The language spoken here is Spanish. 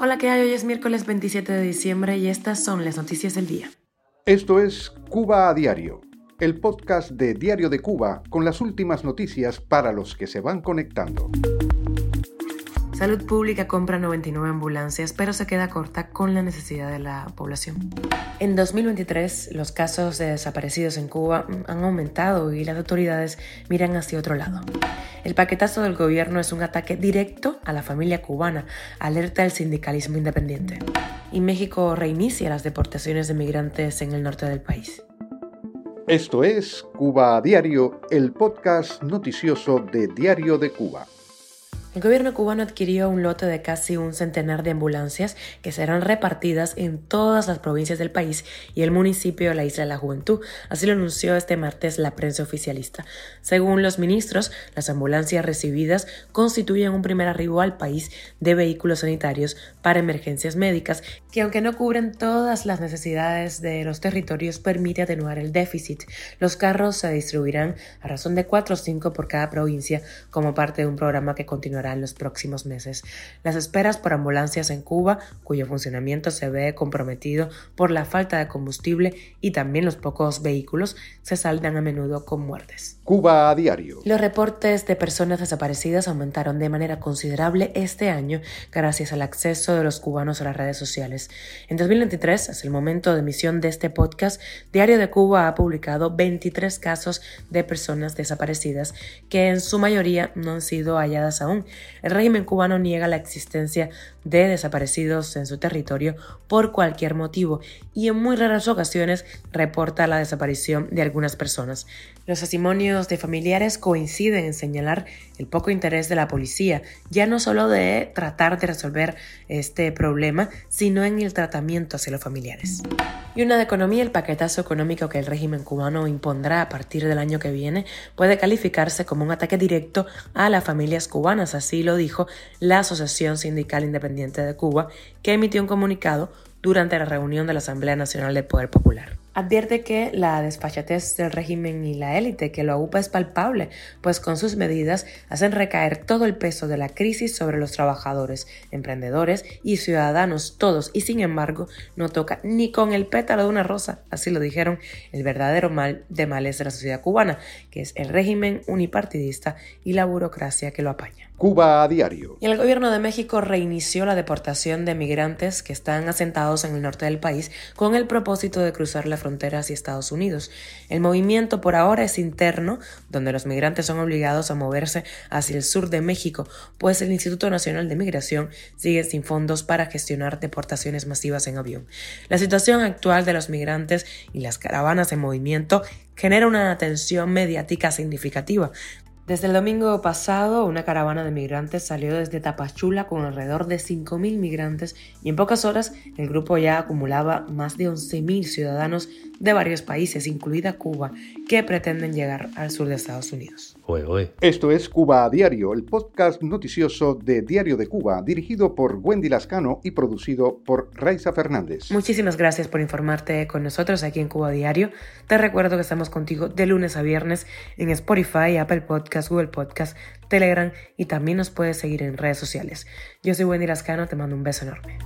Hola, ¿qué hay? Hoy es miércoles 27 de diciembre y estas son las noticias del día. Esto es Cuba a Diario, el podcast de Diario de Cuba con las últimas noticias para los que se van conectando. Salud Pública compra 99 ambulancias, pero se queda corta con la necesidad de la población. En 2023, los casos de desaparecidos en Cuba han aumentado y las autoridades miran hacia otro lado. El paquetazo del gobierno es un ataque directo a la familia cubana, alerta el sindicalismo independiente. Y México reinicia las deportaciones de migrantes en el norte del país. Esto es Cuba a Diario, el podcast noticioso de Diario de Cuba. El gobierno cubano adquirió un lote de casi un centenar de ambulancias que serán repartidas en todas las provincias del país y el municipio de la Isla de la Juventud. Así lo anunció este martes la prensa oficialista. Según los ministros, las ambulancias recibidas constituyen un primer arribo al país de vehículos sanitarios para emergencias médicas que aunque no cubren todas las necesidades de los territorios, permite atenuar el déficit. Los carros se distribuirán a razón de 4 o 5 por cada provincia como parte de un programa que continuará en los próximos meses. Las esperas por ambulancias en Cuba, cuyo funcionamiento se ve comprometido por la falta de combustible y también los pocos vehículos, se saldan a menudo con muertes. Cuba a diario. Los reportes de personas desaparecidas aumentaron de manera considerable este año gracias al acceso de los cubanos a las redes sociales. En 2023, hasta el momento de emisión de este podcast, Diario de Cuba ha publicado 23 casos de personas desaparecidas que en su mayoría no han sido halladas aún. El régimen cubano niega la existencia de desaparecidos en su territorio por cualquier motivo y en muy raras ocasiones reporta la desaparición de algunas personas. Los testimonios de familiares coinciden en señalar el poco interés de la policía, ya no solo de tratar de resolver este problema, sino en el tratamiento hacia los familiares. Y una de economía, el paquetazo económico que el régimen cubano impondrá a partir del año que viene puede calificarse como un ataque directo a las familias cubanas, así lo dijo la Asociación Sindical Independiente de Cuba, que emitió un comunicado durante la reunión de la Asamblea Nacional del Poder Popular. Advierte que la despachatez del régimen y la élite que lo ocupa es palpable, pues con sus medidas hacen recaer todo el peso de la crisis sobre los trabajadores, emprendedores y ciudadanos todos, y sin embargo no toca ni con el pétalo de una rosa, así lo dijeron el verdadero mal de males de la sociedad cubana, que es el régimen unipartidista y la burocracia que lo apaña. Cuba a diario. Y el gobierno de México reinició la deportación de migrantes que están asentados en el norte del país con el propósito de cruzar la frontera hacia Estados Unidos. El movimiento por ahora es interno, donde los migrantes son obligados a moverse hacia el sur de México, pues el Instituto Nacional de Migración sigue sin fondos para gestionar deportaciones masivas en avión. La situación actual de los migrantes y las caravanas en movimiento genera una atención mediática significativa, desde el domingo pasado, una caravana de migrantes salió desde Tapachula con alrededor de 5.000 migrantes y en pocas horas el grupo ya acumulaba más de 11.000 ciudadanos de varios países, incluida Cuba, que pretenden llegar al sur de Estados Unidos. Esto es Cuba a Diario, el podcast noticioso de Diario de Cuba, dirigido por Wendy Lascano y producido por Raiza Fernández. Muchísimas gracias por informarte con nosotros aquí en Cuba a Diario. Te recuerdo que estamos contigo de lunes a viernes en Spotify, Apple Google Podcast, Telegram y también nos puedes seguir en redes sociales. Yo soy Wendy Lascano, te mando un beso enorme.